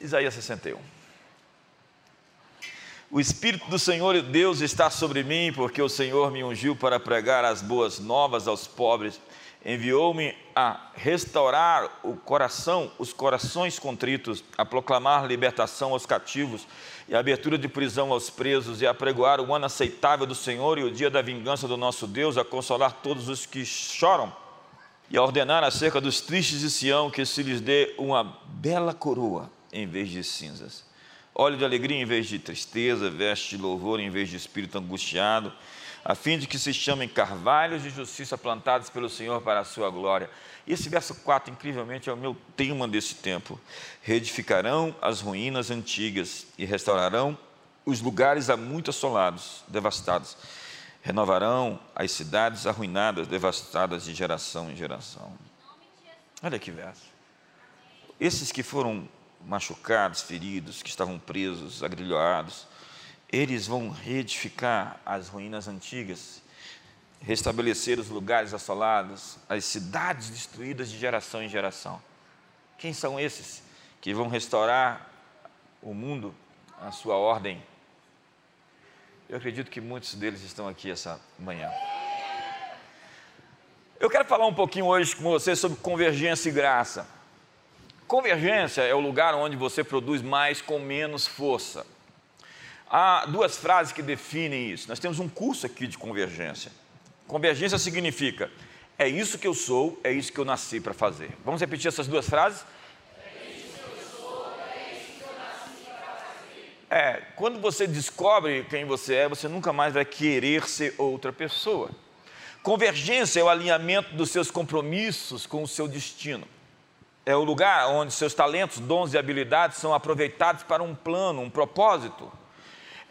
Isaías 61. O Espírito do Senhor Deus está sobre mim, porque o Senhor me ungiu para pregar as boas novas aos pobres, enviou-me a restaurar o coração, os corações contritos, a proclamar libertação aos cativos e abertura de prisão aos presos, e a pregoar o ano aceitável do Senhor e o dia da vingança do nosso Deus, a consolar todos os que choram e a ordenar acerca dos tristes de Sião que se lhes dê uma bela coroa em vez de cinzas óleo de alegria em vez de tristeza, veste de louvor em vez de espírito angustiado, a fim de que se chamem carvalhos de justiça plantados pelo Senhor para a sua glória. E esse verso 4, incrivelmente, é o meu tema desse tempo. Reedificarão as ruínas antigas e restaurarão os lugares há muito assolados, devastados. Renovarão as cidades arruinadas, devastadas de geração em geração. Olha que verso. Esses que foram machucados, feridos, que estavam presos, agrilhoados, eles vão reedificar as ruínas antigas, restabelecer os lugares assolados, as cidades destruídas de geração em geração. Quem são esses que vão restaurar o mundo, a sua ordem? Eu acredito que muitos deles estão aqui essa manhã. Eu quero falar um pouquinho hoje com você sobre convergência e graça. Convergência é o lugar onde você produz mais com menos força. Há duas frases que definem isso. Nós temos um curso aqui de convergência. Convergência significa: é isso que eu sou, é isso que eu nasci para fazer. Vamos repetir essas duas frases? É, quando você descobre quem você é, você nunca mais vai querer ser outra pessoa. Convergência é o alinhamento dos seus compromissos com o seu destino é o lugar onde seus talentos, dons e habilidades são aproveitados para um plano, um propósito.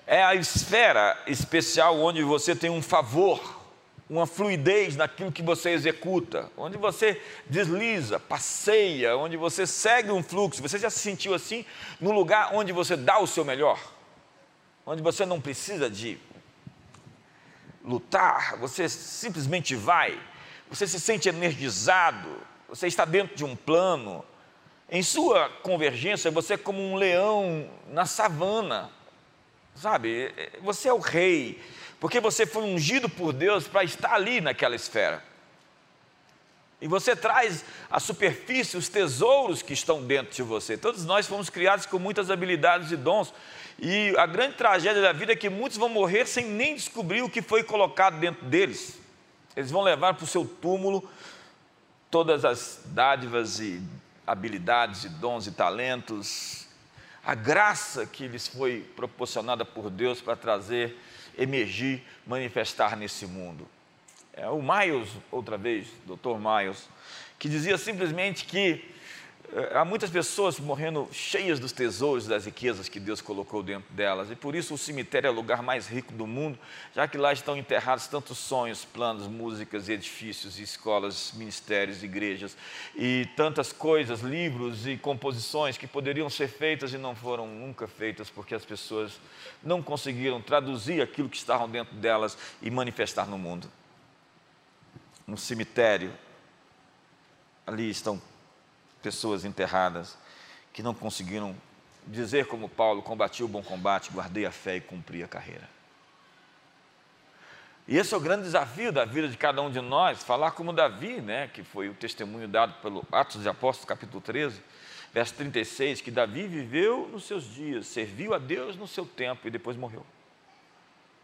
É a esfera especial onde você tem um favor, uma fluidez naquilo que você executa, onde você desliza, passeia, onde você segue um fluxo. Você já se sentiu assim no lugar onde você dá o seu melhor, onde você não precisa de lutar, você simplesmente vai, você se sente energizado, você está dentro de um plano. Em sua convergência, você é como um leão na savana, sabe? Você é o rei, porque você foi ungido por Deus para estar ali naquela esfera. E você traz à superfície os tesouros que estão dentro de você. Todos nós fomos criados com muitas habilidades e dons. E a grande tragédia da vida é que muitos vão morrer sem nem descobrir o que foi colocado dentro deles. Eles vão levar para o seu túmulo todas as dádivas e habilidades e dons e talentos, a graça que lhes foi proporcionada por Deus para trazer, emergir, manifestar nesse mundo. É o Miles, outra vez, Dr. Miles, que dizia simplesmente que há muitas pessoas morrendo cheias dos tesouros, das riquezas que Deus colocou dentro delas, e por isso o cemitério é o lugar mais rico do mundo, já que lá estão enterrados tantos sonhos, planos, músicas, edifícios, escolas, ministérios, igrejas, e tantas coisas, livros e composições que poderiam ser feitas e não foram nunca feitas, porque as pessoas não conseguiram traduzir aquilo que estavam dentro delas e manifestar no mundo. No cemitério, ali estão pessoas enterradas que não conseguiram dizer como Paulo: combati o bom combate, guardei a fé e cumpri a carreira. E esse é o grande desafio da vida de cada um de nós, falar como Davi, né, que foi o testemunho dado pelo Atos dos Apóstolos, capítulo 13, verso 36, que Davi viveu nos seus dias, serviu a Deus no seu tempo e depois morreu.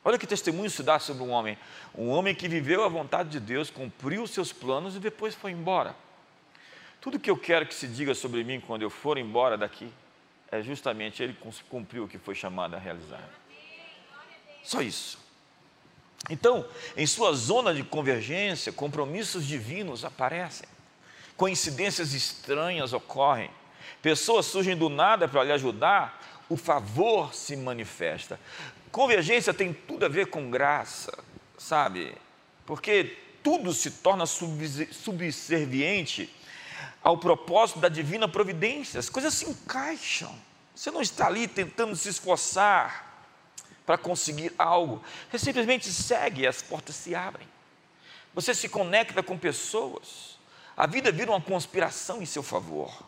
Olha que testemunho se dá sobre um homem, um homem que viveu a vontade de Deus, cumpriu os seus planos e depois foi embora. Tudo que eu quero que se diga sobre mim quando eu for embora daqui é justamente ele cumpriu o que foi chamado a realizar. Só isso. Então, em sua zona de convergência, compromissos divinos aparecem, coincidências estranhas ocorrem, pessoas surgem do nada para lhe ajudar, o favor se manifesta. Convergência tem tudo a ver com graça, sabe? Porque tudo se torna subserviente ao propósito da divina providência. As coisas se encaixam. Você não está ali tentando se esforçar para conseguir algo. Você simplesmente segue e as portas se abrem. Você se conecta com pessoas. A vida vira uma conspiração em seu favor.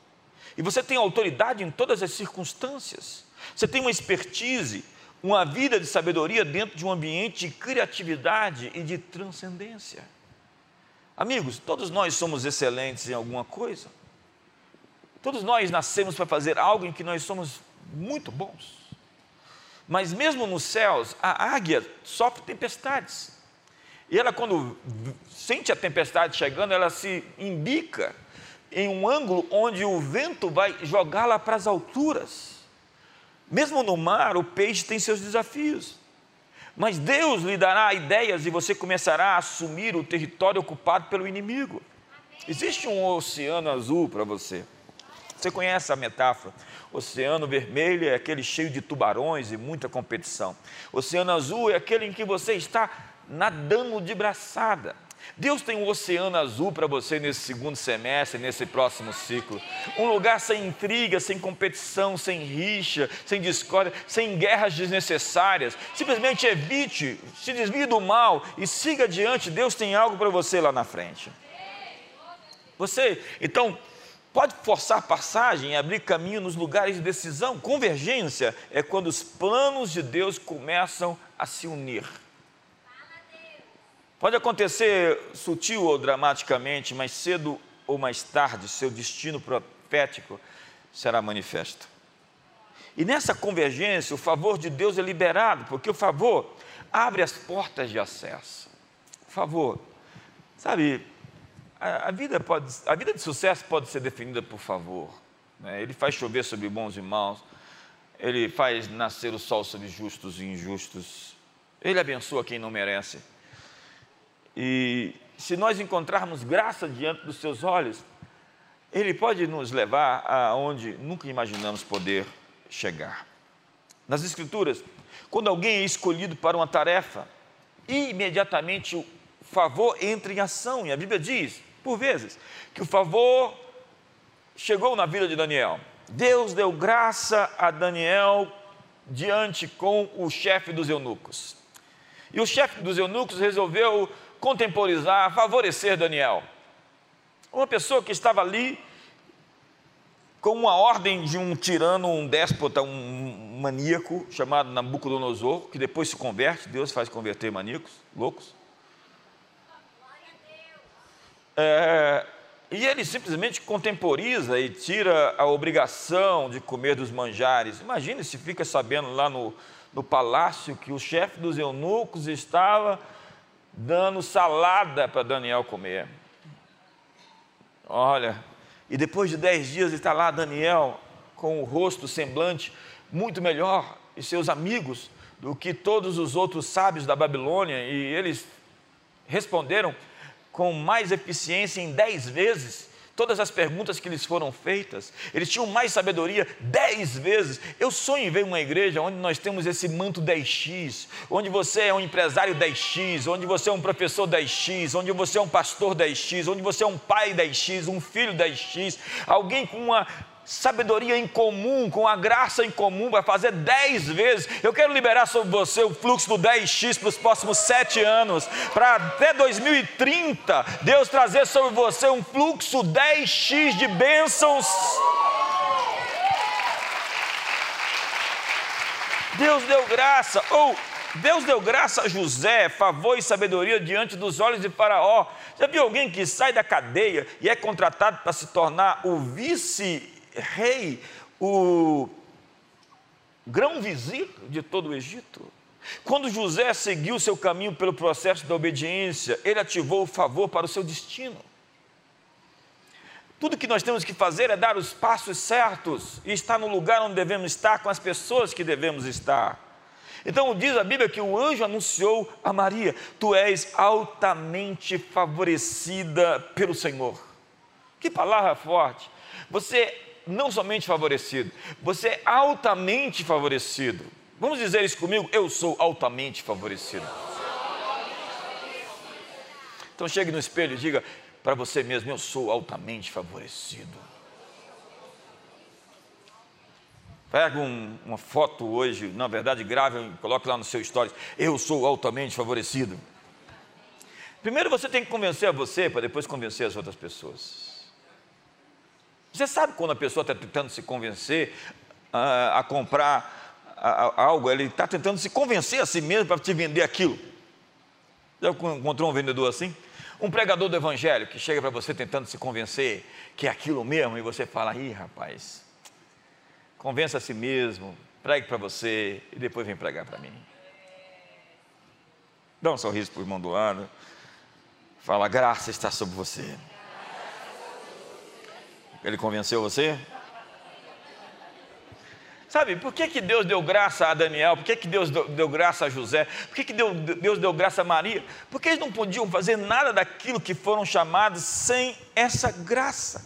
E você tem autoridade em todas as circunstâncias. Você tem uma expertise, uma vida de sabedoria dentro de um ambiente de criatividade e de transcendência. Amigos, todos nós somos excelentes em alguma coisa. Todos nós nascemos para fazer algo em que nós somos muito bons. Mas mesmo nos céus, a águia sofre tempestades. E ela, quando sente a tempestade chegando, ela se imbica em um ângulo onde o vento vai jogá-la para as alturas. Mesmo no mar, o peixe tem seus desafios. Mas Deus lhe dará ideias e você começará a assumir o território ocupado pelo inimigo. Existe um oceano azul para você. Você conhece a metáfora? Oceano vermelho é aquele cheio de tubarões e muita competição. Oceano azul é aquele em que você está nadando de braçada. Deus tem um oceano azul para você nesse segundo semestre, nesse próximo ciclo. Um lugar sem intriga, sem competição, sem rixa, sem discórdia, sem guerras desnecessárias. Simplesmente evite, se desvie do mal e siga adiante. Deus tem algo para você lá na frente. Você, então, pode forçar passagem e abrir caminho nos lugares de decisão. Convergência é quando os planos de Deus começam a se unir. Pode acontecer sutil ou dramaticamente, mas cedo ou mais tarde, seu destino profético será manifesto. E nessa convergência, o favor de Deus é liberado, porque o favor abre as portas de acesso. O favor, sabe, a, a vida, pode, a vida de sucesso pode ser definida por favor. Né? Ele faz chover sobre bons e maus, ele faz nascer o sol sobre justos e injustos, ele abençoa quem não merece. E se nós encontrarmos graça diante dos seus olhos, Ele pode nos levar aonde nunca imaginamos poder chegar. Nas Escrituras, quando alguém é escolhido para uma tarefa, imediatamente o favor entra em ação, e a Bíblia diz, por vezes, que o favor chegou na vida de Daniel. Deus deu graça a Daniel diante com o chefe dos eunucos. E o chefe dos eunucos resolveu contemporizar, favorecer Daniel. Uma pessoa que estava ali com uma ordem de um tirano, um déspota, um maníaco chamado Nabucodonosor, que depois se converte, Deus faz converter maníacos, loucos. É, e ele simplesmente contemporiza e tira a obrigação de comer dos manjares. Imagine se fica sabendo lá no, no palácio que o chefe dos eunucos estava dando salada para Daniel comer. Olha, e depois de dez dias está lá Daniel com o rosto, semblante muito melhor e seus amigos do que todos os outros sábios da Babilônia, e eles responderam com mais eficiência em dez vezes todas as perguntas que lhes foram feitas, eles tinham mais sabedoria dez vezes. Eu sonho em ver uma igreja onde nós temos esse manto 10x, onde você é um empresário 10x, onde você é um professor 10x, onde você é um pastor 10x, onde você é um pai 10x, um filho 10x, alguém com uma sabedoria em comum, com a graça em comum, vai fazer dez vezes. Eu quero liberar sobre você o fluxo do 10x para os próximos sete anos, para até 2030, Deus trazer sobre você um fluxo 10x de bênçãos. Deus deu graça, ou Deus deu graça a José, favor e sabedoria diante dos olhos de Faraó. Já viu alguém que sai da cadeia e é contratado para se tornar o vice rei, o grão-vizir de todo o Egito. Quando José seguiu seu caminho pelo processo da obediência, ele ativou o favor para o seu destino. Tudo que nós temos que fazer é dar os passos certos e estar no lugar onde devemos estar, com as pessoas que devemos estar. Então diz a Bíblia que o anjo anunciou a Maria: Tu és altamente favorecida pelo Senhor. Que palavra forte! Você não somente favorecido, você é altamente favorecido. Vamos dizer isso comigo? Eu sou altamente favorecido. Então chegue no espelho e diga para você mesmo: Eu sou altamente favorecido. Pega um, uma foto hoje, na verdade, grave coloque lá no seu stories. Eu sou altamente favorecido. Primeiro você tem que convencer a você, para depois convencer as outras pessoas. Você sabe quando a pessoa está tentando se convencer a, a comprar a, a algo, ele está tentando se convencer a si mesmo para te vender aquilo. Já encontrou um vendedor assim? Um pregador do evangelho que chega para você tentando se convencer que é aquilo mesmo e você fala: ih, rapaz, convença a si mesmo, pregue para você e depois vem pregar para mim. Dá um sorriso para o irmão do lado. Fala, graça está sobre você. Ele convenceu você? Sabe, por que, que Deus deu graça a Daniel? Por que, que Deus deu, deu graça a José? Por que, que Deus, Deus deu graça a Maria? Porque eles não podiam fazer nada daquilo que foram chamados sem essa graça.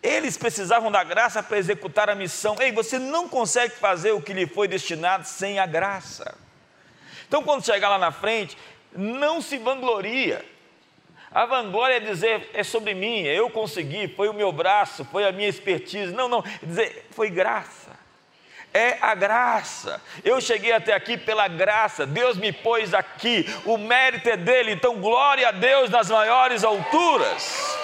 Eles precisavam da graça para executar a missão. Ei, você não consegue fazer o que lhe foi destinado sem a graça. Então, quando chegar lá na frente, não se vangloria. A vanglória é dizer, é sobre mim, eu consegui, foi o meu braço, foi a minha expertise. Não, não, é dizer, foi graça é a graça. Eu cheguei até aqui pela graça, Deus me pôs aqui, o mérito é dele, então glória a Deus nas maiores alturas.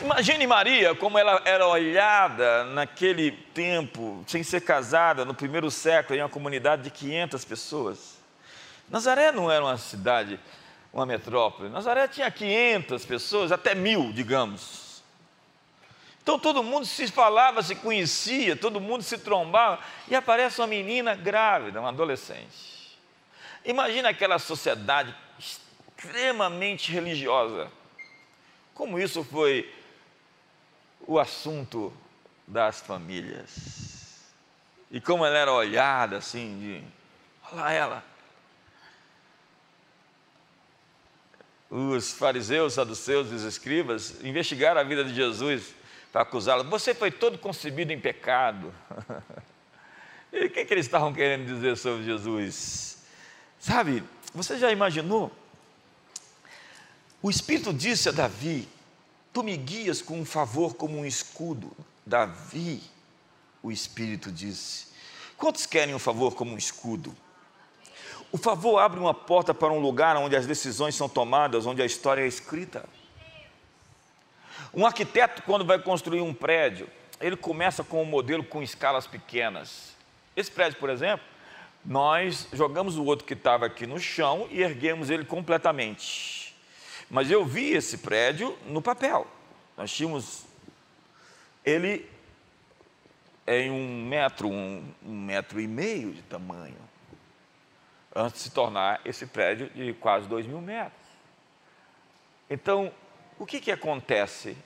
Imagine Maria como ela era olhada naquele tempo, sem ser casada, no primeiro século, em uma comunidade de 500 pessoas. Nazaré não era uma cidade, uma metrópole. Nazaré tinha 500 pessoas, até mil, digamos. Então todo mundo se falava, se conhecia, todo mundo se trombava, e aparece uma menina grávida, uma adolescente. Imagina aquela sociedade extremamente religiosa. Como isso foi o assunto das famílias. E como ela era olhada assim, de, olha lá ela. Os fariseus, saduceus os escribas investigaram a vida de Jesus para acusá-lo. Você foi todo concebido em pecado. e o que, que eles estavam querendo dizer sobre Jesus? Sabe, você já imaginou? O Espírito disse a Davi: Tu me guias com um favor como um escudo. Davi, o Espírito disse: Quantos querem um favor como um escudo? O favor abre uma porta para um lugar onde as decisões são tomadas, onde a história é escrita. Um arquiteto, quando vai construir um prédio, ele começa com um modelo com escalas pequenas. Esse prédio, por exemplo, nós jogamos o outro que estava aqui no chão e erguemos ele completamente. Mas eu vi esse prédio no papel. Nós tínhamos ele em um metro, um, um metro e meio de tamanho, antes de se tornar esse prédio de quase dois mil metros. Então, o que, que acontece?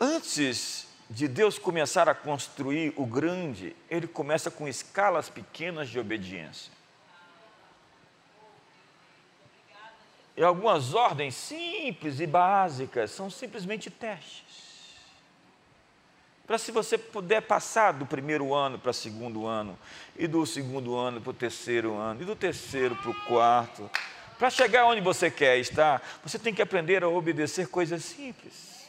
Antes de Deus começar a construir o grande, ele começa com escalas pequenas de obediência. E algumas ordens simples e básicas são simplesmente testes. Para se você puder passar do primeiro ano para o segundo ano, e do segundo ano para o terceiro ano, e do terceiro para o quarto, para chegar onde você quer estar, você tem que aprender a obedecer coisas simples.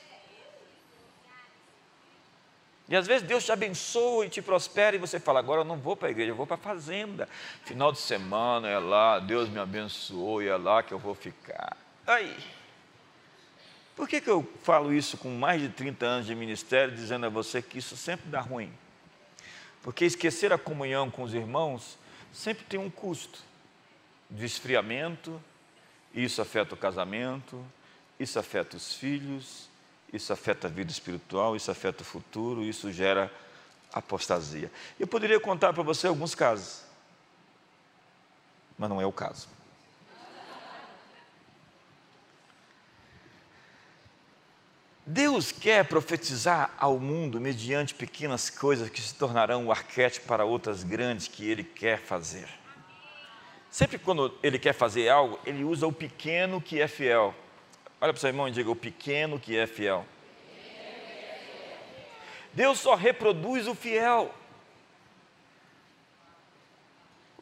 E às vezes Deus te abençoa e te prospera e você fala: agora eu não vou para a igreja, eu vou para a fazenda. Final de semana é lá, Deus me abençoou e é lá que eu vou ficar. Aí. Por que, que eu falo isso com mais de 30 anos de ministério, dizendo a você que isso sempre dá ruim? Porque esquecer a comunhão com os irmãos sempre tem um custo de esfriamento, isso afeta o casamento, isso afeta os filhos, isso afeta a vida espiritual, isso afeta o futuro, isso gera apostasia. Eu poderia contar para você alguns casos, mas não é o caso. Deus quer profetizar ao mundo mediante pequenas coisas que se tornarão o arquétipo para outras grandes que Ele quer fazer. Sempre quando ele quer fazer algo, ele usa o pequeno que é fiel. Olha para o seu irmão e diga: o pequeno que é fiel. Deus só reproduz o fiel.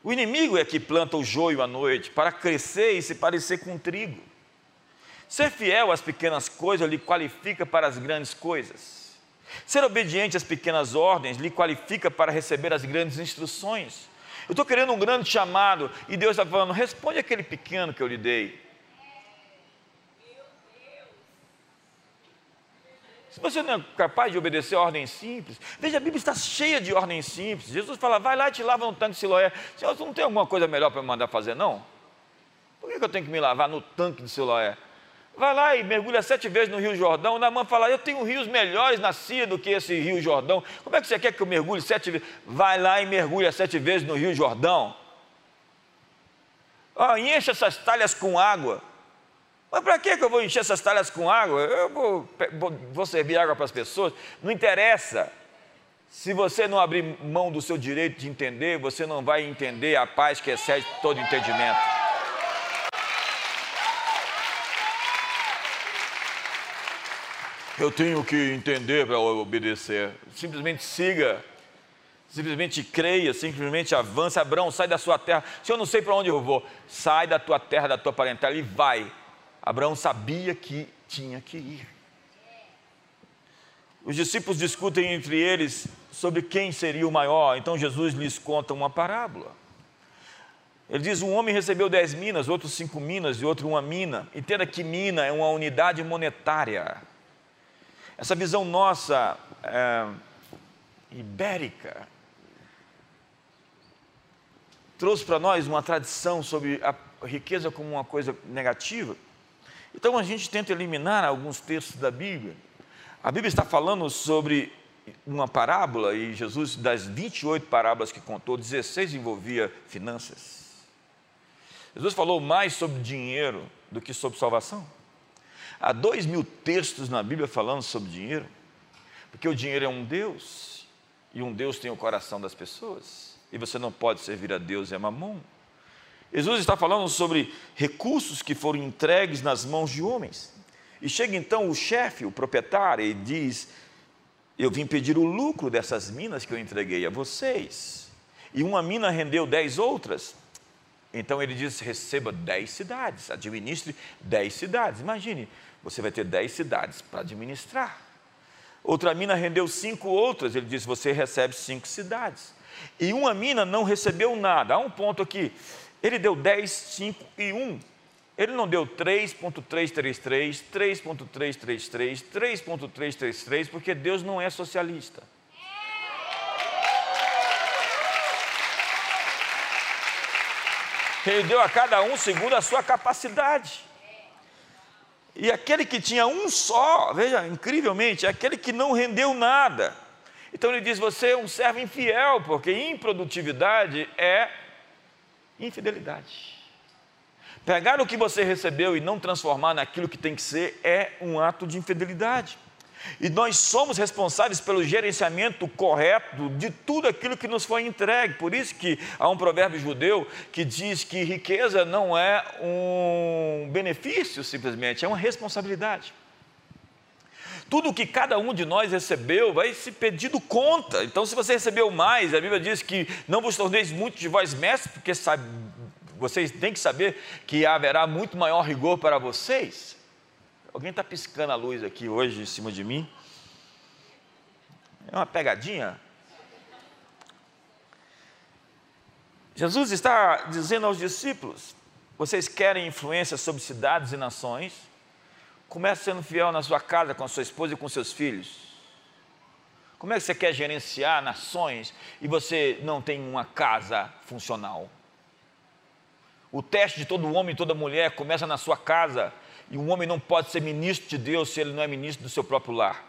O inimigo é que planta o joio à noite para crescer e se parecer com trigo. Ser fiel às pequenas coisas lhe qualifica para as grandes coisas. Ser obediente às pequenas ordens lhe qualifica para receber as grandes instruções. Eu estou querendo um grande chamado e Deus está falando: responde aquele pequeno que eu lhe dei. Se você não é capaz de obedecer ordem simples, veja, a Bíblia está cheia de ordens simples. Jesus fala, vai lá e te lava no tanque de Siloé. Senhor, você não tem alguma coisa melhor para me mandar fazer, não? Por que eu tenho que me lavar no tanque de Siloé? Vai lá e mergulha sete vezes no Rio Jordão. O Namã fala, eu tenho rios melhores na Síria do que esse Rio Jordão. Como é que você quer que eu mergulhe sete vezes? Vai lá e mergulha sete vezes no Rio Jordão. Oh, enche essas talhas com água. Mas para que eu vou encher essas talhas com água? Eu vou, vou servir água para as pessoas? Não interessa. Se você não abrir mão do seu direito de entender, você não vai entender a paz que excede todo entendimento. Eu tenho que entender para obedecer. Simplesmente siga. Simplesmente creia, simplesmente avance. Abraão, sai da sua terra. Se eu não sei para onde eu vou, sai da tua terra, da tua parentela e vai. Abraão sabia que tinha que ir. Os discípulos discutem entre eles sobre quem seria o maior. Então Jesus lhes conta uma parábola. Ele diz: um homem recebeu dez minas, outro cinco minas e outro uma mina. Entenda que mina é uma unidade monetária. Essa visão nossa é, ibérica trouxe para nós uma tradição sobre a riqueza como uma coisa negativa. Então a gente tenta eliminar alguns textos da Bíblia. A Bíblia está falando sobre uma parábola e Jesus, das 28 parábolas que contou, 16 envolvia finanças. Jesus falou mais sobre dinheiro do que sobre salvação. Há dois mil textos na Bíblia falando sobre dinheiro, porque o dinheiro é um Deus, e um Deus tem o coração das pessoas, e você não pode servir a Deus e a mamon. Jesus está falando sobre recursos que foram entregues nas mãos de homens. E chega então o chefe, o proprietário, e diz: Eu vim pedir o lucro dessas minas que eu entreguei a vocês. E uma mina rendeu dez outras. Então ele diz: receba dez cidades, administre dez cidades. Imagine, você vai ter dez cidades para administrar. Outra mina rendeu cinco outras, ele diz: você recebe cinco cidades. E uma mina não recebeu nada. Há um ponto aqui. Ele deu 10, 5 e 1. Ele não deu 3.333, 3.333, 3.333, porque Deus não é socialista. Ele deu a cada um segundo a sua capacidade. E aquele que tinha um só, veja, incrivelmente, é aquele que não rendeu nada. Então ele diz: Você é um servo infiel, porque improdutividade é infidelidade. Pegar o que você recebeu e não transformar naquilo que tem que ser é um ato de infidelidade. E nós somos responsáveis pelo gerenciamento correto de tudo aquilo que nos foi entregue. Por isso que há um provérbio judeu que diz que riqueza não é um benefício simplesmente, é uma responsabilidade. Tudo que cada um de nós recebeu vai se pedindo conta. Então, se você recebeu mais, a Bíblia diz que não vos torneis muito de vós mestres, porque sabe, vocês têm que saber que haverá muito maior rigor para vocês. Alguém está piscando a luz aqui hoje em cima de mim? É uma pegadinha? Jesus está dizendo aos discípulos: vocês querem influência sobre cidades e nações? Comece sendo fiel na sua casa, com a sua esposa e com seus filhos. Como é que você quer gerenciar nações e você não tem uma casa funcional? O teste de todo homem e toda mulher começa na sua casa. E um homem não pode ser ministro de Deus se ele não é ministro do seu próprio lar.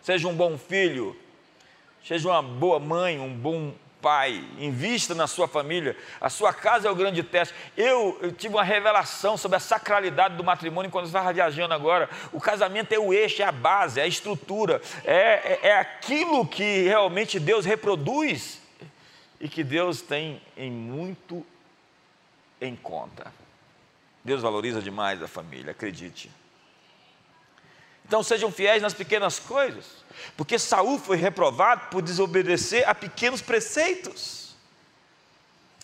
Seja um bom filho, seja uma boa mãe, um bom pai, invista na sua família. A sua casa é o grande teste. Eu, eu tive uma revelação sobre a sacralidade do matrimônio quando estava viajando agora. O casamento é o eixo, é a base, é a estrutura, é, é, é aquilo que realmente Deus reproduz e que Deus tem em muito em conta. Deus valoriza demais a família, acredite. Então sejam fiéis nas pequenas coisas, porque Saul foi reprovado por desobedecer a pequenos preceitos.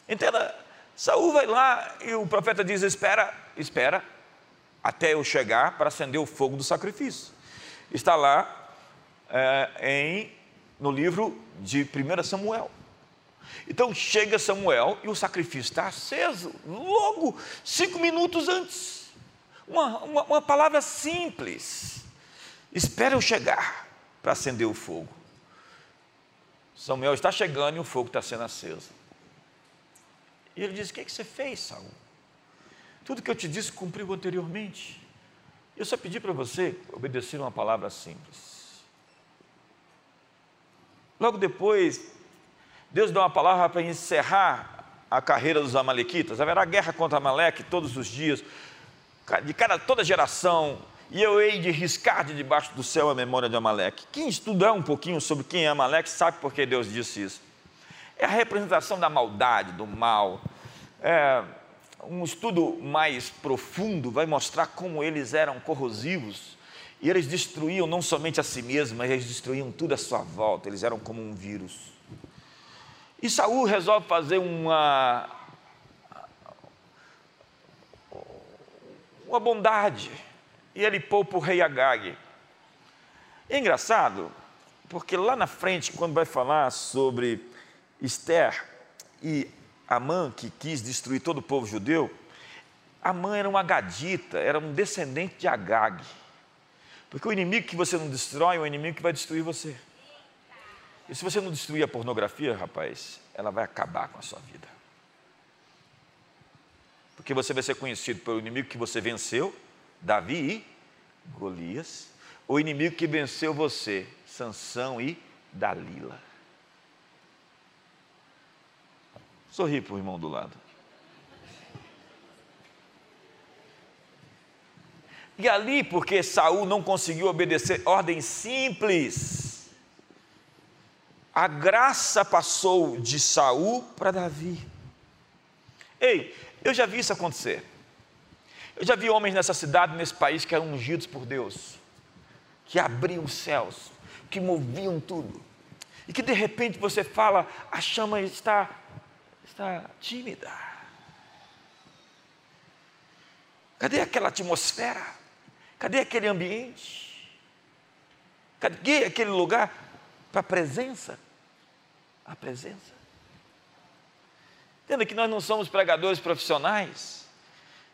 Entenda, Saul vai lá e o profeta diz: espera, espera, até eu chegar para acender o fogo do sacrifício. Está lá é, em, no livro de 1 Samuel. Então chega Samuel e o sacrifício está aceso, logo cinco minutos antes. Uma, uma, uma palavra simples. Espera eu chegar para acender o fogo. Samuel está chegando e o fogo está sendo aceso. E ele diz: O que, é que você fez, Saul? Tudo que eu te disse cumpriu anteriormente. Eu só pedi para você obedecer uma palavra simples. Logo depois, Deus dá uma palavra para encerrar a carreira dos amalequitas. Haverá guerra contra Amaleque todos os dias, de cada toda geração, e eu hei de riscar de debaixo do céu a memória de Amaleque. Quem estudar um pouquinho sobre quem é Amaleque sabe por que Deus disse isso. É a representação da maldade, do mal. É, um estudo mais profundo vai mostrar como eles eram corrosivos e eles destruíam não somente a si mesmos, mas eles destruíam tudo à sua volta. Eles eram como um vírus. E Saul resolve fazer uma uma bondade e ele poupa o rei Agag. É engraçado, porque lá na frente, quando vai falar sobre Esther e Amã, que quis destruir todo o povo judeu, Amã era uma gadita, era um descendente de Agag. Porque o inimigo que você não destrói é o inimigo que vai destruir você. E se você não destruir a pornografia, rapaz, ela vai acabar com a sua vida. Porque você vai ser conhecido pelo inimigo que você venceu, Davi e Golias, o inimigo que venceu você, Sansão e Dalila. Sorri para o irmão do lado. E ali, porque Saul não conseguiu obedecer ordem simples, a graça passou de Saul para Davi. Ei, eu já vi isso acontecer. Eu já vi homens nessa cidade, nesse país, que eram ungidos por Deus, que abriam os céus, que moviam tudo, e que de repente você fala, a chama está está tímida. Cadê aquela atmosfera? Cadê aquele ambiente? Cadê aquele lugar para a presença? A presença. Entenda que nós não somos pregadores profissionais,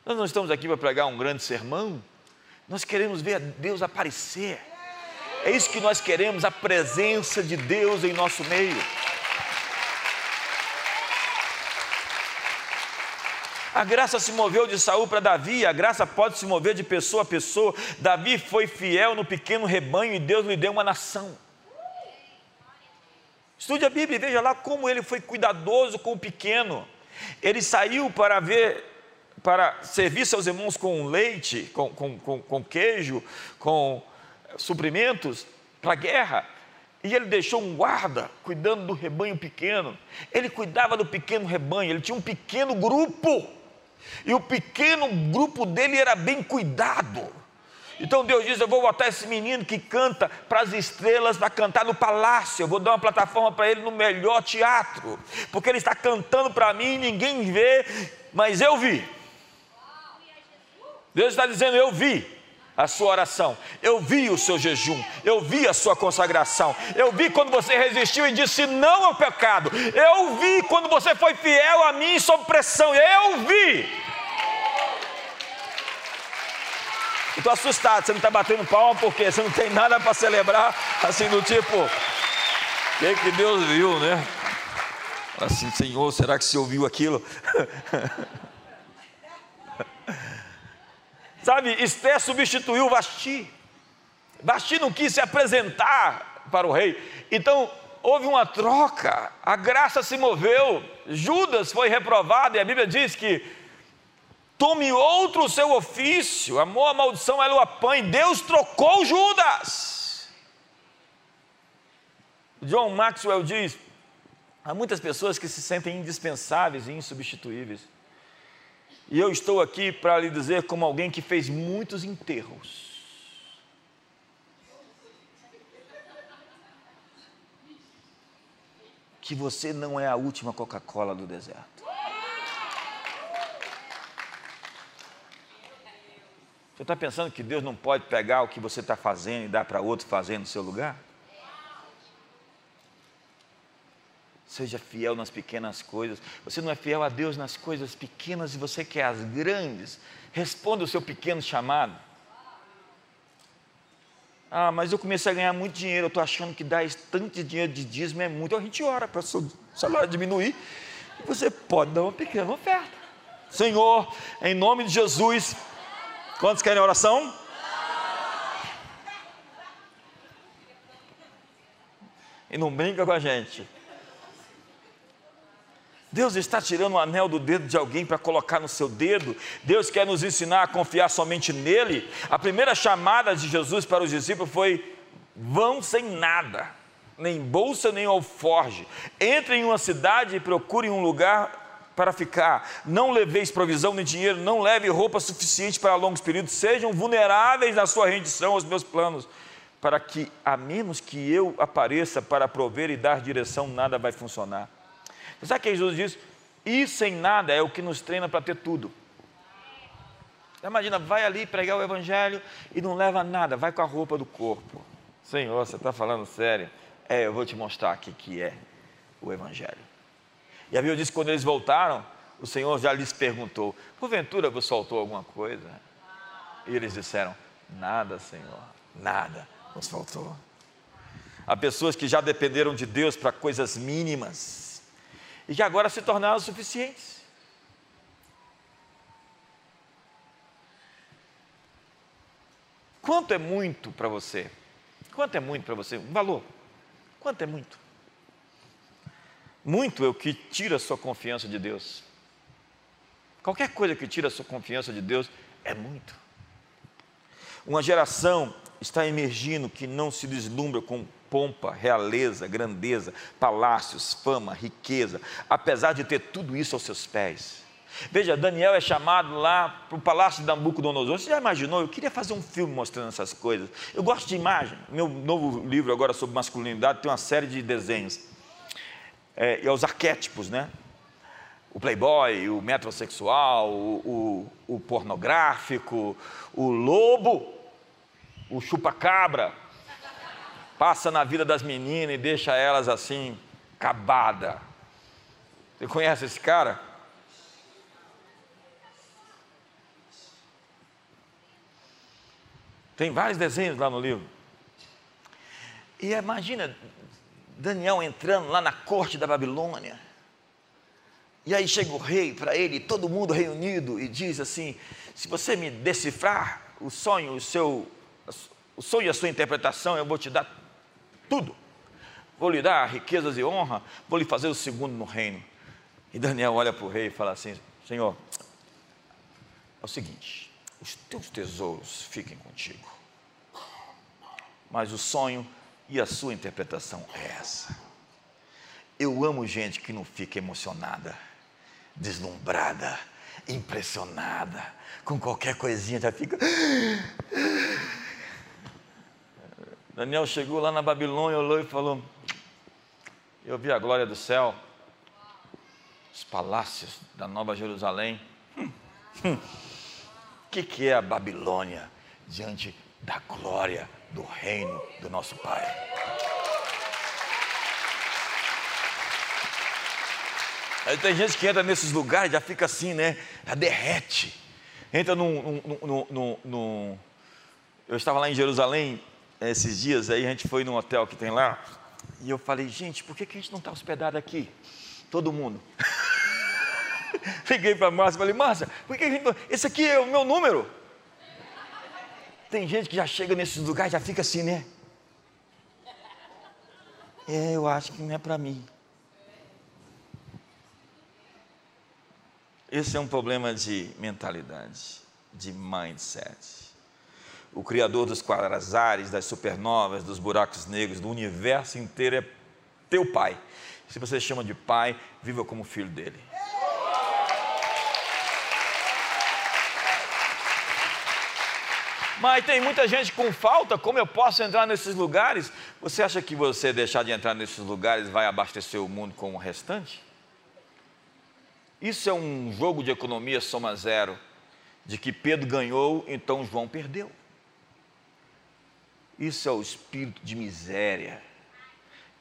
nós não estamos aqui para pregar um grande sermão, nós queremos ver Deus aparecer. É isso que nós queremos, a presença de Deus em nosso meio. A graça se moveu de Saul para Davi, a graça pode se mover de pessoa a pessoa. Davi foi fiel no pequeno rebanho e Deus lhe deu uma nação. Estude a Bíblia e veja lá como ele foi cuidadoso com o pequeno. Ele saiu para ver, para servir seus irmãos com leite, com, com, com, com queijo, com suprimentos para a guerra. E ele deixou um guarda cuidando do rebanho pequeno. Ele cuidava do pequeno rebanho, ele tinha um pequeno grupo. E o pequeno grupo dele era bem cuidado. Então Deus diz: Eu vou botar esse menino que canta para as estrelas, para cantar no palácio. Eu vou dar uma plataforma para ele no melhor teatro, porque ele está cantando para mim, ninguém vê, mas eu vi. Deus está dizendo: Eu vi a sua oração, eu vi o seu jejum, eu vi a sua consagração, eu vi quando você resistiu e disse não ao pecado, eu vi quando você foi fiel a mim sob pressão, eu vi. Estou assustado, você não está batendo palma porque você não tem nada para celebrar, assim do tipo, o que, que Deus viu, né? Assim, Senhor, será que você ouviu aquilo? Sabe, Esté substituiu Vasti. Vasti não quis se apresentar para o rei. Então, houve uma troca, a graça se moveu. Judas foi reprovado e a Bíblia diz que tome outro seu ofício, amor a maldição, ela o apanhe. Deus trocou Judas. John Maxwell diz: há muitas pessoas que se sentem indispensáveis e insubstituíveis. E eu estou aqui para lhe dizer, como alguém que fez muitos enterros, que você não é a última Coca-Cola do deserto. Você está pensando que Deus não pode pegar o que você está fazendo e dar para outro fazer no seu lugar? Seja fiel nas pequenas coisas. Você não é fiel a Deus nas coisas pequenas e você quer as grandes. Responda o seu pequeno chamado. Ah, mas eu comecei a ganhar muito dinheiro, eu estou achando que dar tanto dinheiro de dízimo é muito. A gente ora para o seu salário diminuir e você pode dar uma pequena oferta. Senhor, em nome de Jesus, quantos querem oração? E não brinca com a gente. Deus está tirando o anel do dedo de alguém para colocar no seu dedo. Deus quer nos ensinar a confiar somente nele. A primeira chamada de Jesus para os discípulos foi: vão sem nada, nem bolsa, nem alforge. Entrem em uma cidade e procurem um lugar para ficar. Não leveis provisão nem dinheiro, não leve roupa suficiente para longos períodos. Sejam vulneráveis na sua rendição aos meus planos, para que, a menos que eu apareça para prover e dar direção, nada vai funcionar. Sabe o que Jesus diz? Ir sem nada é o que nos treina para ter tudo. Imagina, vai ali pregar o Evangelho e não leva nada, vai com a roupa do corpo. Senhor, você está falando sério? É, eu vou te mostrar aqui que é o Evangelho. E a Bíblia diz que quando eles voltaram, o Senhor já lhes perguntou: porventura vos faltou alguma coisa? E eles disseram: nada, Senhor, nada nos faltou. Há pessoas que já dependeram de Deus para coisas mínimas e que agora se tornaram suficientes. Quanto é muito para você? Quanto é muito para você? Um valor. Quanto é muito? Muito é o que tira a sua confiança de Deus. Qualquer coisa que tira a sua confiança de Deus é muito. Uma geração está emergindo que não se deslumbra com pompa, realeza, grandeza, palácios, fama, riqueza, apesar de ter tudo isso aos seus pés. Veja, Daniel é chamado lá para o palácio de Nabucodonosor. Você já imaginou? Eu queria fazer um filme mostrando essas coisas. Eu gosto de imagem. Meu novo livro agora sobre masculinidade tem uma série de desenhos. É, e é os arquétipos, né? O playboy, o metrosexual, o, o, o pornográfico, o lobo, o chupa-cabra, passa na vida das meninas e deixa elas assim, acabada. Você conhece esse cara? Tem vários desenhos lá no livro. E imagina Daniel entrando lá na corte da Babilônia. E aí chega o rei para ele, todo mundo reunido, e diz assim: se você me decifrar o sonho, o seu, o sonho e a sua interpretação, eu vou te dar tudo. Vou lhe dar riquezas e honra, vou lhe fazer o segundo no reino. E Daniel olha para o rei e fala assim: Senhor, é o seguinte, os teus tesouros fiquem contigo, mas o sonho e a sua interpretação é essa. Eu amo gente que não fica emocionada, deslumbrada, impressionada, com qualquer coisinha já fica. Daniel chegou lá na Babilônia, olhou e falou: Eu vi a glória do céu, os palácios da Nova Jerusalém. O hum, hum. que, que é a Babilônia diante da glória do reino do nosso Pai? Aí tem gente que entra nesses lugares já fica assim, né? Já derrete. Entra num, num, num, num. Eu estava lá em Jerusalém esses dias aí, a gente foi num hotel que tem lá, e eu falei, gente, por que, que a gente não está hospedado aqui? Todo mundo. Liguei para a Márcia e falei, Márcia, por que a gente não... Esse aqui é o meu número. Tem gente que já chega nesses lugares já fica assim, né? É, eu acho que não é para mim. Esse é um problema de mentalidade, de mindset o Criador dos quadrazares, das supernovas, dos buracos negros, do universo inteiro é teu Pai. Se você chama de Pai, viva como filho dele. Mas tem muita gente com falta, como eu posso entrar nesses lugares? Você acha que você deixar de entrar nesses lugares vai abastecer o mundo com o restante? Isso é um jogo de economia soma zero, de que Pedro ganhou, então João perdeu. Isso é o espírito de miséria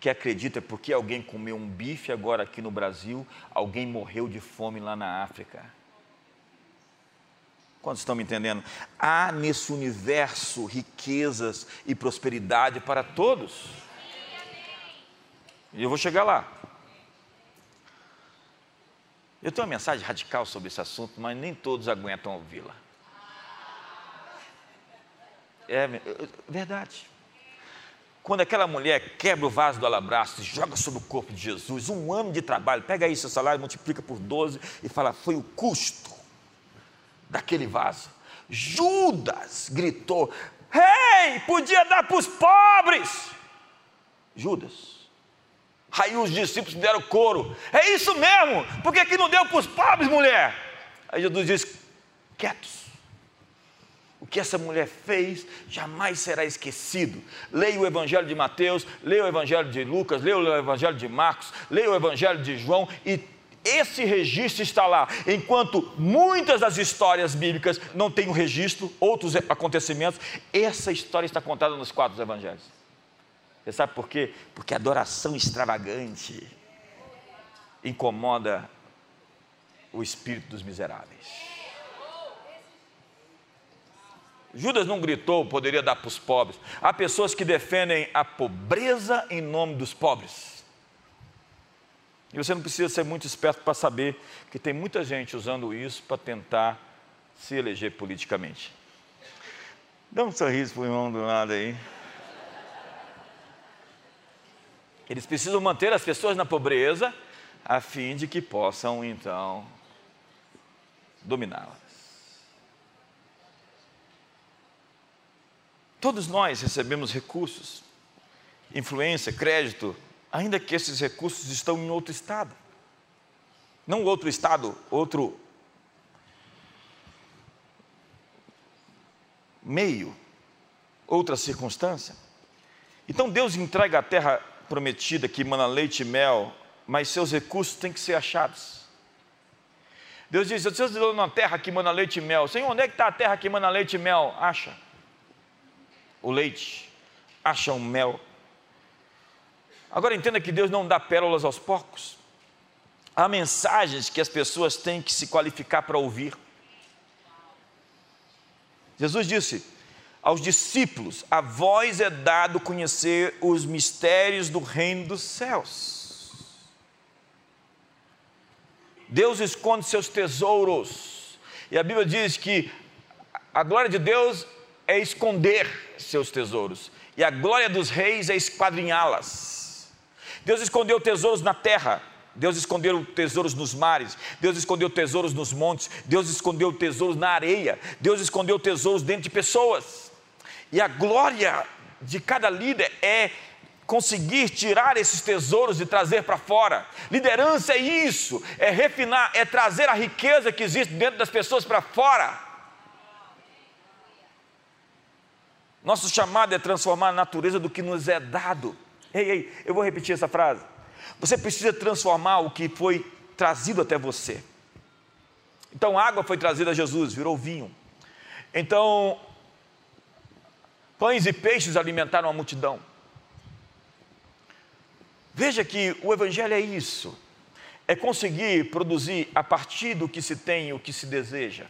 que acredita porque alguém comeu um bife agora aqui no Brasil, alguém morreu de fome lá na África. Quantos estão me entendendo? Há nesse universo riquezas e prosperidade para todos. E eu vou chegar lá. Eu tenho uma mensagem radical sobre esse assunto, mas nem todos aguentam ouvi-la. É verdade. Quando aquela mulher quebra o vaso do alabastro e joga sobre o corpo de Jesus, um ano de trabalho, pega aí seu salário, multiplica por 12 e fala: foi o custo daquele vaso. Judas gritou: Rei, hey, podia dar para os pobres. Judas. Aí os discípulos deram coro: É isso mesmo, por que, que não deu para os pobres, mulher? Aí Jesus disse: Quietos o que essa mulher fez jamais será esquecido. Leia o Evangelho de Mateus, leia o Evangelho de Lucas, leia o Evangelho de Marcos, leia o Evangelho de João e esse registro está lá, enquanto muitas das histórias bíblicas não têm um registro, outros acontecimentos, essa história está contada nos quatro evangelhos. Você sabe por quê? Porque adoração extravagante incomoda o espírito dos miseráveis. Judas não gritou, poderia dar para os pobres. Há pessoas que defendem a pobreza em nome dos pobres. E você não precisa ser muito esperto para saber que tem muita gente usando isso para tentar se eleger politicamente. Dá um sorriso para o irmão do lado aí. Eles precisam manter as pessoas na pobreza, a fim de que possam então dominá-la. Todos nós recebemos recursos, influência, crédito, ainda que esses recursos estão em outro estado. Não outro estado, outro meio, outra circunstância. Então Deus entrega a terra prometida que mana leite e mel, mas seus recursos têm que ser achados. Deus diz: Eu dou uma terra que mana leite e mel. Senhor, onde é que está a terra que mana leite e mel? Acha o leite, acham mel. Agora entenda que Deus não dá pérolas aos porcos. Há mensagens que as pessoas têm que se qualificar para ouvir. Jesus disse aos discípulos: A vós é dado conhecer os mistérios do reino dos céus. Deus esconde seus tesouros. E a Bíblia diz que a glória de Deus é esconder seus tesouros, e a glória dos reis é esquadrinhá-las. Deus escondeu tesouros na terra, Deus escondeu tesouros nos mares, Deus escondeu tesouros nos montes, Deus escondeu tesouros na areia, Deus escondeu tesouros dentro de pessoas. E a glória de cada líder é conseguir tirar esses tesouros e trazer para fora. Liderança é isso, é refinar, é trazer a riqueza que existe dentro das pessoas para fora. Nosso chamado é transformar a natureza do que nos é dado. Ei, ei, eu vou repetir essa frase. Você precisa transformar o que foi trazido até você. Então, água foi trazida a Jesus, virou vinho. Então, pães e peixes alimentaram a multidão. Veja que o Evangelho é isso: é conseguir produzir a partir do que se tem o que se deseja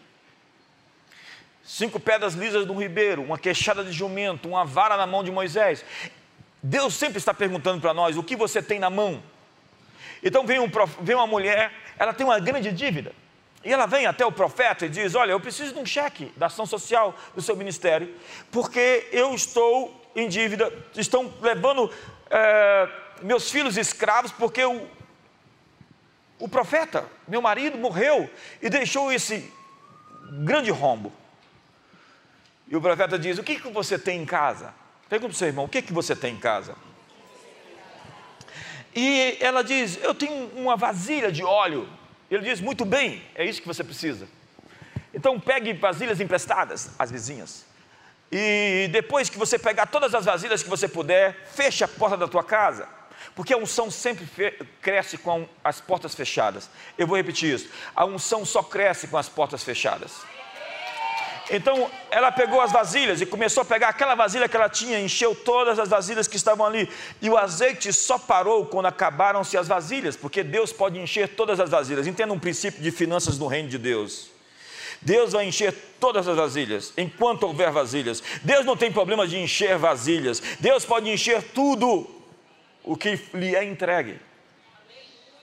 cinco pedras lisas do ribeiro, uma queixada de jumento, uma vara na mão de Moisés. Deus sempre está perguntando para nós: o que você tem na mão? Então vem, um, vem uma mulher, ela tem uma grande dívida. E ela vem até o profeta e diz: Olha, eu preciso de um cheque da ação social do seu ministério, porque eu estou em dívida, estão levando é, meus filhos escravos, porque o, o profeta, meu marido, morreu e deixou esse grande rombo. E o profeta diz: O que, que você tem em casa? Pergunta para o seu irmão: O que, que você tem em casa? E ela diz: Eu tenho uma vasilha de óleo. Ele diz: Muito bem, é isso que você precisa. Então pegue vasilhas emprestadas às vizinhas. E depois que você pegar todas as vasilhas que você puder, feche a porta da tua casa. Porque a unção sempre cresce com as portas fechadas. Eu vou repetir isso. A unção só cresce com as portas fechadas. Então ela pegou as vasilhas e começou a pegar aquela vasilha que ela tinha, encheu todas as vasilhas que estavam ali. E o azeite só parou quando acabaram-se as vasilhas, porque Deus pode encher todas as vasilhas. Entenda um princípio de finanças no reino de Deus. Deus vai encher todas as vasilhas, enquanto houver vasilhas. Deus não tem problema de encher vasilhas. Deus pode encher tudo o que lhe é entregue.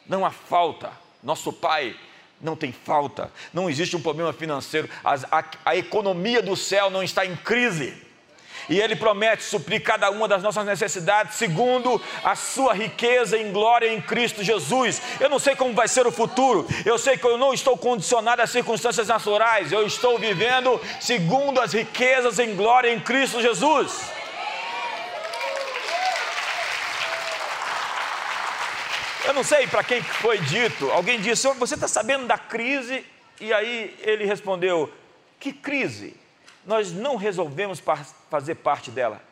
Não há falta. Nosso Pai não tem falta, não existe um problema financeiro, a, a, a, economia do céu não está em crise. E Ele promete suprir cada uma das nossas necessidades segundo a sua riqueza em glória em Cristo Jesus. Eu não sei como vai ser o futuro, eu sei que eu não estou condicionado às circunstâncias naturais, eu estou vivendo segundo as riquezas em glória em Cristo Jesus. Eu não sei para quem foi dito, alguém disse: Você está sabendo da crise? E aí ele respondeu: Que crise? Nós não resolvemos fazer parte dela.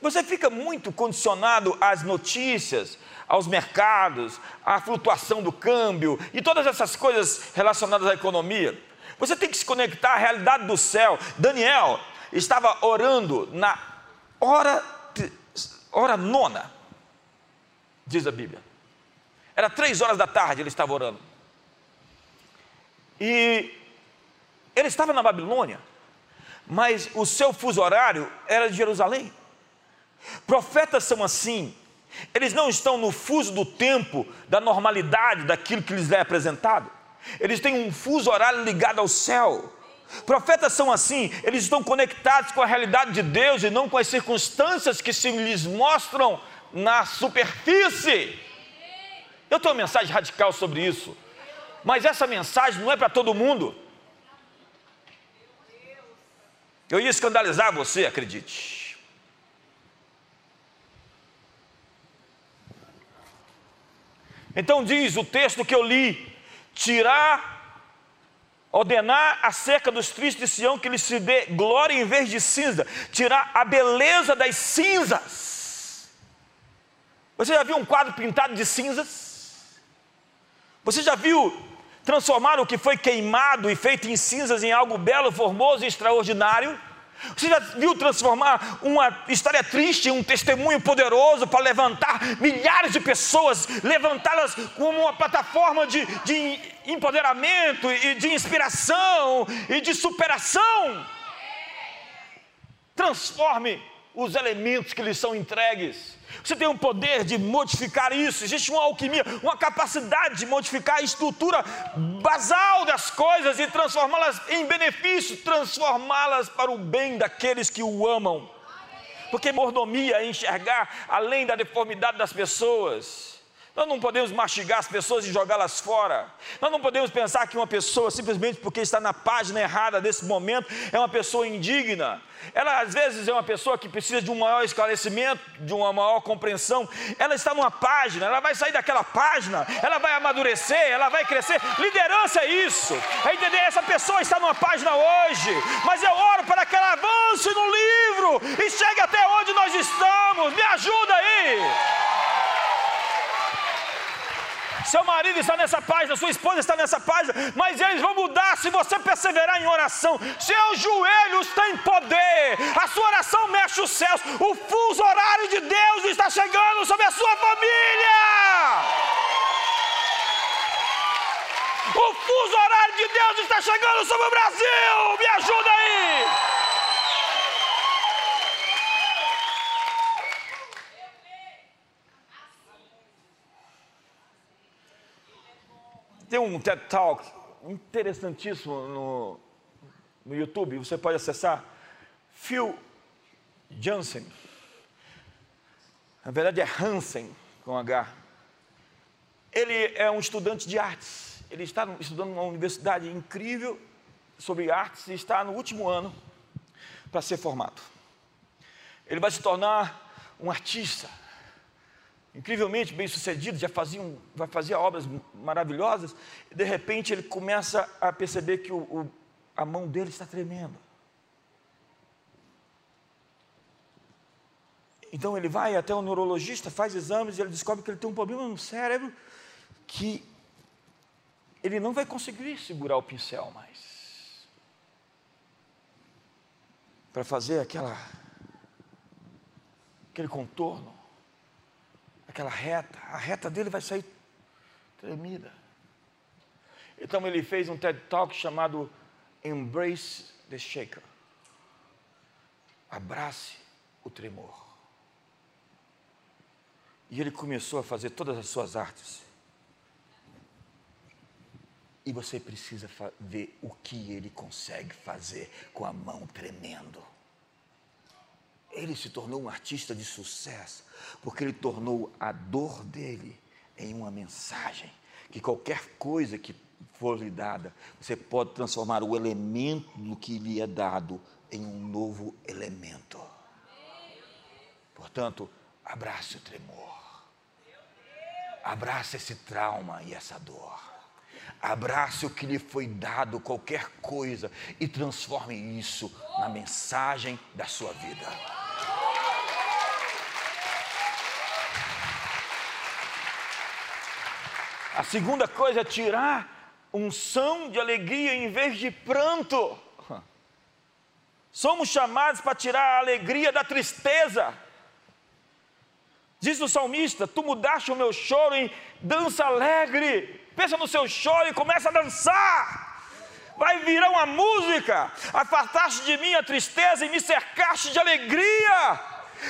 Você fica muito condicionado às notícias, aos mercados, à flutuação do câmbio e todas essas coisas relacionadas à economia. Você tem que se conectar à realidade do céu. Daniel estava orando na hora hora nona, diz a Bíblia. Era três horas da tarde, ele estava orando. E ele estava na Babilônia, mas o seu fuso horário era de Jerusalém. Profetas são assim, eles não estão no fuso do tempo, da normalidade, daquilo que lhes é apresentado. Eles têm um fuso horário ligado ao céu. Profetas são assim, eles estão conectados com a realidade de Deus e não com as circunstâncias que se lhes mostram na superfície. Eu tenho uma mensagem radical sobre isso, mas essa mensagem não é para todo mundo. Eu ia escandalizar você, acredite. Então diz o texto que eu li: tirar ordenar acerca dos tristes de Sião que lhes se dê glória em vez de cinza, tirar a beleza das cinzas. Você já viu um quadro pintado de cinzas? Você já viu transformar o que foi queimado e feito em cinzas em algo belo, formoso e extraordinário? Você já viu transformar uma história triste em um testemunho poderoso para levantar milhares de pessoas, levantá-las como uma plataforma de, de empoderamento e de inspiração e de superação? Transforme os elementos que lhes são entregues você tem o poder de modificar isso. Existe uma alquimia, uma capacidade de modificar a estrutura basal das coisas e transformá-las em benefício, transformá-las para o bem daqueles que o amam. Porque mordomia é enxergar além da deformidade das pessoas. Nós não podemos mastigar as pessoas e jogá-las fora. Nós não podemos pensar que uma pessoa, simplesmente porque está na página errada desse momento, é uma pessoa indigna. Ela, às vezes, é uma pessoa que precisa de um maior esclarecimento, de uma maior compreensão. Ela está numa página, ela vai sair daquela página, ela vai amadurecer, ela vai crescer. Liderança é isso. É entender, essa pessoa está numa página hoje, mas eu oro para que ela avance no livro e chegue até onde nós estamos. Me ajuda aí. Seu marido está nessa página, sua esposa está nessa página, mas eles vão mudar se você perseverar em oração. Seus joelhos têm poder, a sua oração mexe os céus, o fuso horário de Deus está chegando sobre a sua família. O fuso horário de Deus está chegando sobre o Brasil. Me ajuda aí. Tem um TED Talk interessantíssimo no, no YouTube, você pode acessar. Phil Jansen. Na verdade é Hansen, com H. Ele é um estudante de artes. Ele está estudando numa universidade incrível sobre artes e está no último ano para ser formado. Ele vai se tornar um artista incrivelmente bem sucedido, já fazia, já fazia obras maravilhosas, de repente ele começa a perceber que o, o, a mão dele está tremendo. Então ele vai até o neurologista, faz exames e ele descobre que ele tem um problema no cérebro que ele não vai conseguir segurar o pincel mais. Para fazer aquela aquele contorno, aquela reta, a reta dele vai sair tremida. Então ele fez um TED Talk chamado Embrace the Shaker. Abrace o tremor. E ele começou a fazer todas as suas artes. E você precisa ver o que ele consegue fazer com a mão tremendo. Ele se tornou um artista de sucesso, porque ele tornou a dor dele em uma mensagem. Que qualquer coisa que for lhe dada, você pode transformar o elemento que lhe é dado em um novo elemento. Portanto, abrace o tremor. Abrace esse trauma e essa dor. Abrace o que lhe foi dado, qualquer coisa, e transforme isso na mensagem da sua vida. A segunda coisa é tirar um som de alegria em vez de pranto. Somos chamados para tirar a alegria da tristeza. Diz o salmista: Tu mudaste o meu choro em dança alegre. Pensa no seu choro e começa a dançar. Vai virar uma música. Afastaste de mim a tristeza e me cercaste de alegria.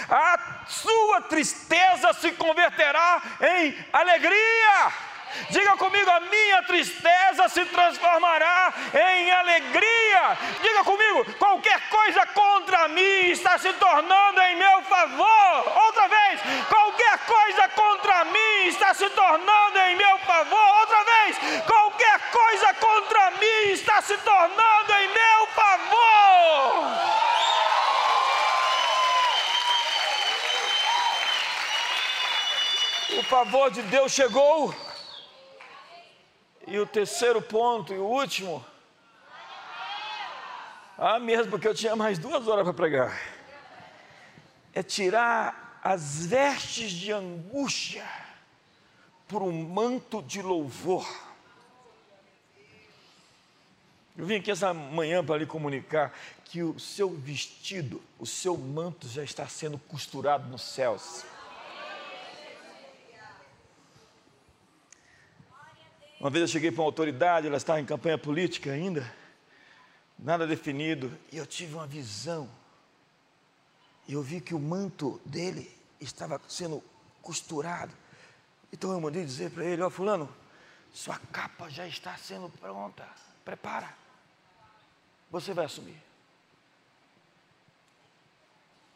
A sua tristeza se converterá em alegria. Diga comigo, a minha tristeza se transformará em alegria. Diga comigo, qualquer coisa contra mim está se tornando em meu favor. Outra vez, qualquer coisa contra mim está se tornando em meu favor. Outra vez, qualquer coisa contra mim está se tornando em meu favor. O favor de Deus chegou. E o terceiro ponto e o último. Ah, mesmo, porque eu tinha mais duas horas para pregar. É tirar as vestes de angústia por um manto de louvor. Eu vim aqui essa manhã para lhe comunicar que o seu vestido, o seu manto já está sendo costurado nos céus. Uma vez eu cheguei para uma autoridade, ela estava em campanha política ainda, nada definido, e eu tive uma visão. E eu vi que o manto dele estava sendo costurado. Então eu mandei dizer para ele: Ó, Fulano, sua capa já está sendo pronta, prepara, você vai assumir.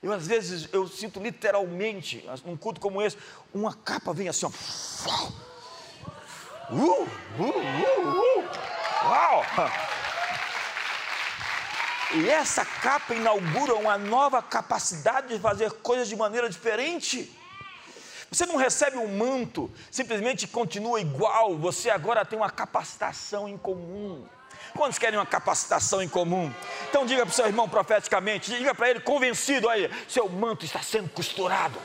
Eu às vezes eu sinto literalmente, num culto como esse, uma capa vem assim, ó Uh, uh, uh, uh. Uau! E essa capa inaugura uma nova capacidade de fazer coisas de maneira diferente. Você não recebe um manto, simplesmente continua igual, você agora tem uma capacitação em comum. Quantos querem uma capacitação em comum? Então diga para o seu irmão profeticamente, diga para ele convencido aí, seu manto está sendo costurado.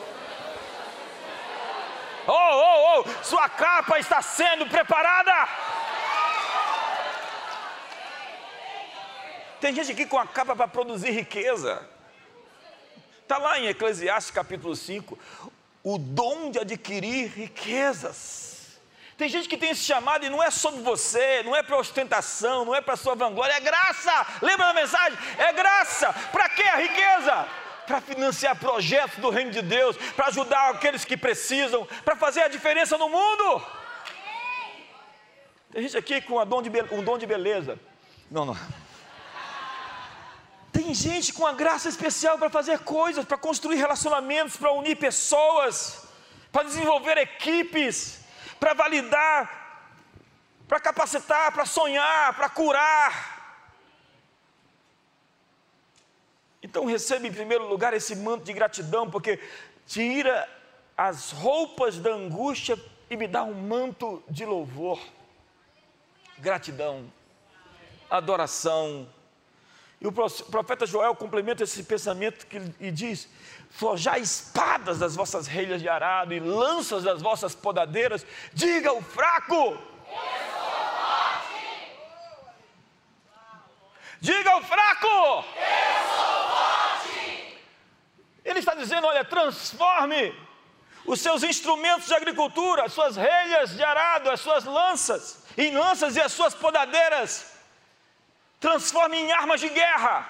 Oh, oh, oh, sua capa está sendo preparada. Tem gente aqui com a capa para produzir riqueza. Está lá em Eclesiastes capítulo 5, o dom de adquirir riquezas. Tem gente que tem esse chamado e não é sobre você, não é para ostentação, não é para sua vanglória, é graça. Lembra da mensagem? É graça. Para que a riqueza? Para financiar projetos do reino de Deus, para ajudar aqueles que precisam, para fazer a diferença no mundo. Tem gente aqui com dom de, um dom de beleza. Não, não. Tem gente com a graça especial para fazer coisas, para construir relacionamentos, para unir pessoas, para desenvolver equipes, para validar, para capacitar, para sonhar, para curar. Então receba em primeiro lugar esse manto de gratidão, porque tira as roupas da angústia e me dá um manto de louvor. Gratidão, adoração. E o profeta Joel complementa esse pensamento que, e diz: Forjai espadas das vossas relhas de arado e lanças das vossas podadeiras, diga o fraco. Diga ao fraco: Eu sou. Ele está dizendo: olha, transforme os seus instrumentos de agricultura, as suas relhas de arado, as suas lanças, em lanças e as suas podadeiras. Transforme em armas de guerra.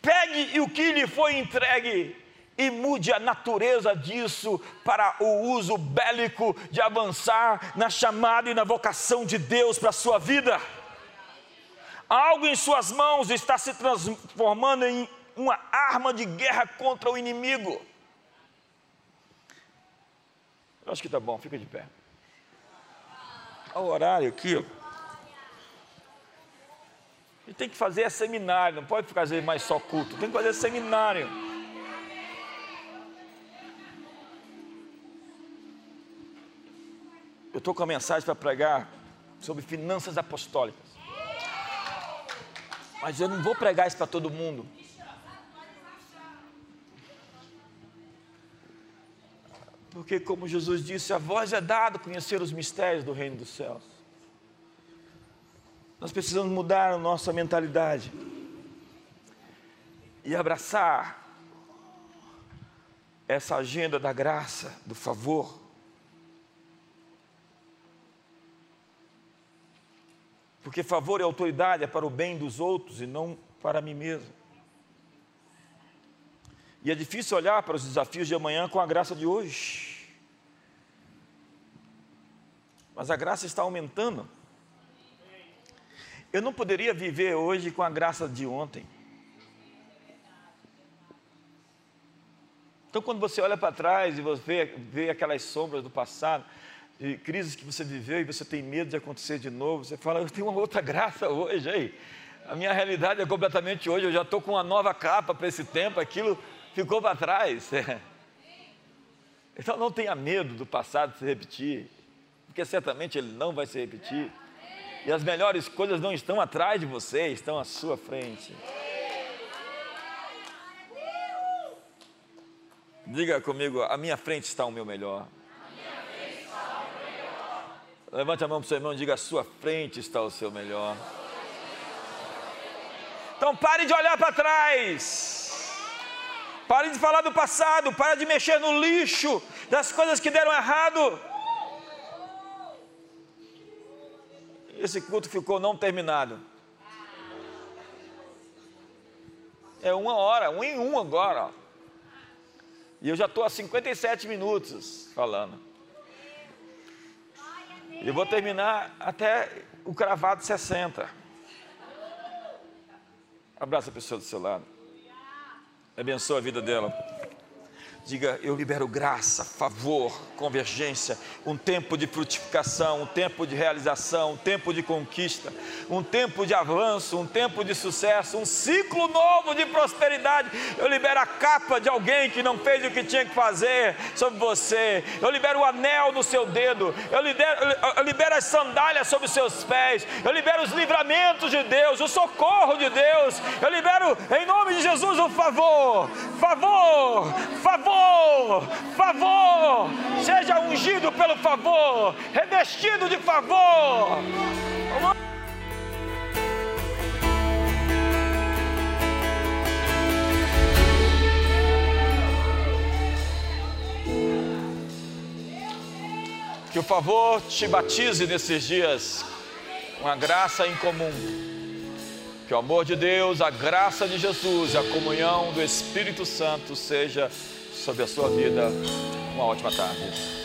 Pegue o que lhe foi entregue e mude a natureza disso para o uso bélico de avançar na chamada e na vocação de Deus para a sua vida. Algo em suas mãos está se transformando em uma arma de guerra contra o inimigo. Eu acho que está bom, fica de pé. Olha o horário aqui. E tem que fazer seminário, não pode fazer mais só culto, tem que fazer seminário. Eu estou com a mensagem para pregar sobre finanças apostólicas. Mas eu não vou pregar isso para todo mundo. Porque, como Jesus disse, a voz é dado conhecer os mistérios do reino dos céus. Nós precisamos mudar a nossa mentalidade e abraçar essa agenda da graça, do favor. Porque favor e autoridade é para o bem dos outros e não para mim mesmo. E é difícil olhar para os desafios de amanhã com a graça de hoje. Mas a graça está aumentando. Eu não poderia viver hoje com a graça de ontem. Então, quando você olha para trás e você vê, aquelas sombras do passado, de crises que você viveu e você tem medo de acontecer de novo, você fala, eu tenho uma outra graça hoje, aí. A minha realidade é completamente hoje, eu já estou com uma nova capa para esse tempo, aquilo ficou para trás. Então não tenha medo do passado se repetir, porque certamente ele não vai se repetir. E as melhores coisas não estão atrás de você, estão à sua frente. Diga comigo, a minha frente está o meu melhor. Levante a mão para o seu irmão e diga: a sua frente está o seu melhor. Então pare de olhar para trás. Pare de falar do passado. Pare de mexer no lixo das coisas que deram errado. esse culto ficou não terminado. É uma hora, um em um agora. E eu já estou há 57 minutos falando. Eu vou terminar até o cravado 60. Abraça a pessoa do seu lado. Abençoa a vida dela. Diga, eu libero graça, favor, convergência, um tempo de frutificação, um tempo de realização, um tempo de conquista, um tempo de avanço, um tempo de sucesso, um ciclo novo de prosperidade. Eu libero a capa de alguém que não fez o que tinha que fazer sobre você. Eu libero o anel no seu dedo. Eu libero, eu libero as sandálias sobre os seus pés. Eu libero os livramentos de Deus, o socorro de Deus. Eu libero, em nome de Jesus, o favor, favor, favor favor, favor, seja ungido pelo favor, revestido de favor. Que o favor te batize nesses dias, uma graça incomum. Que o amor de Deus, a graça de Jesus, a comunhão do Espírito Santo seja sobre a sua vida. Uma ótima tarde.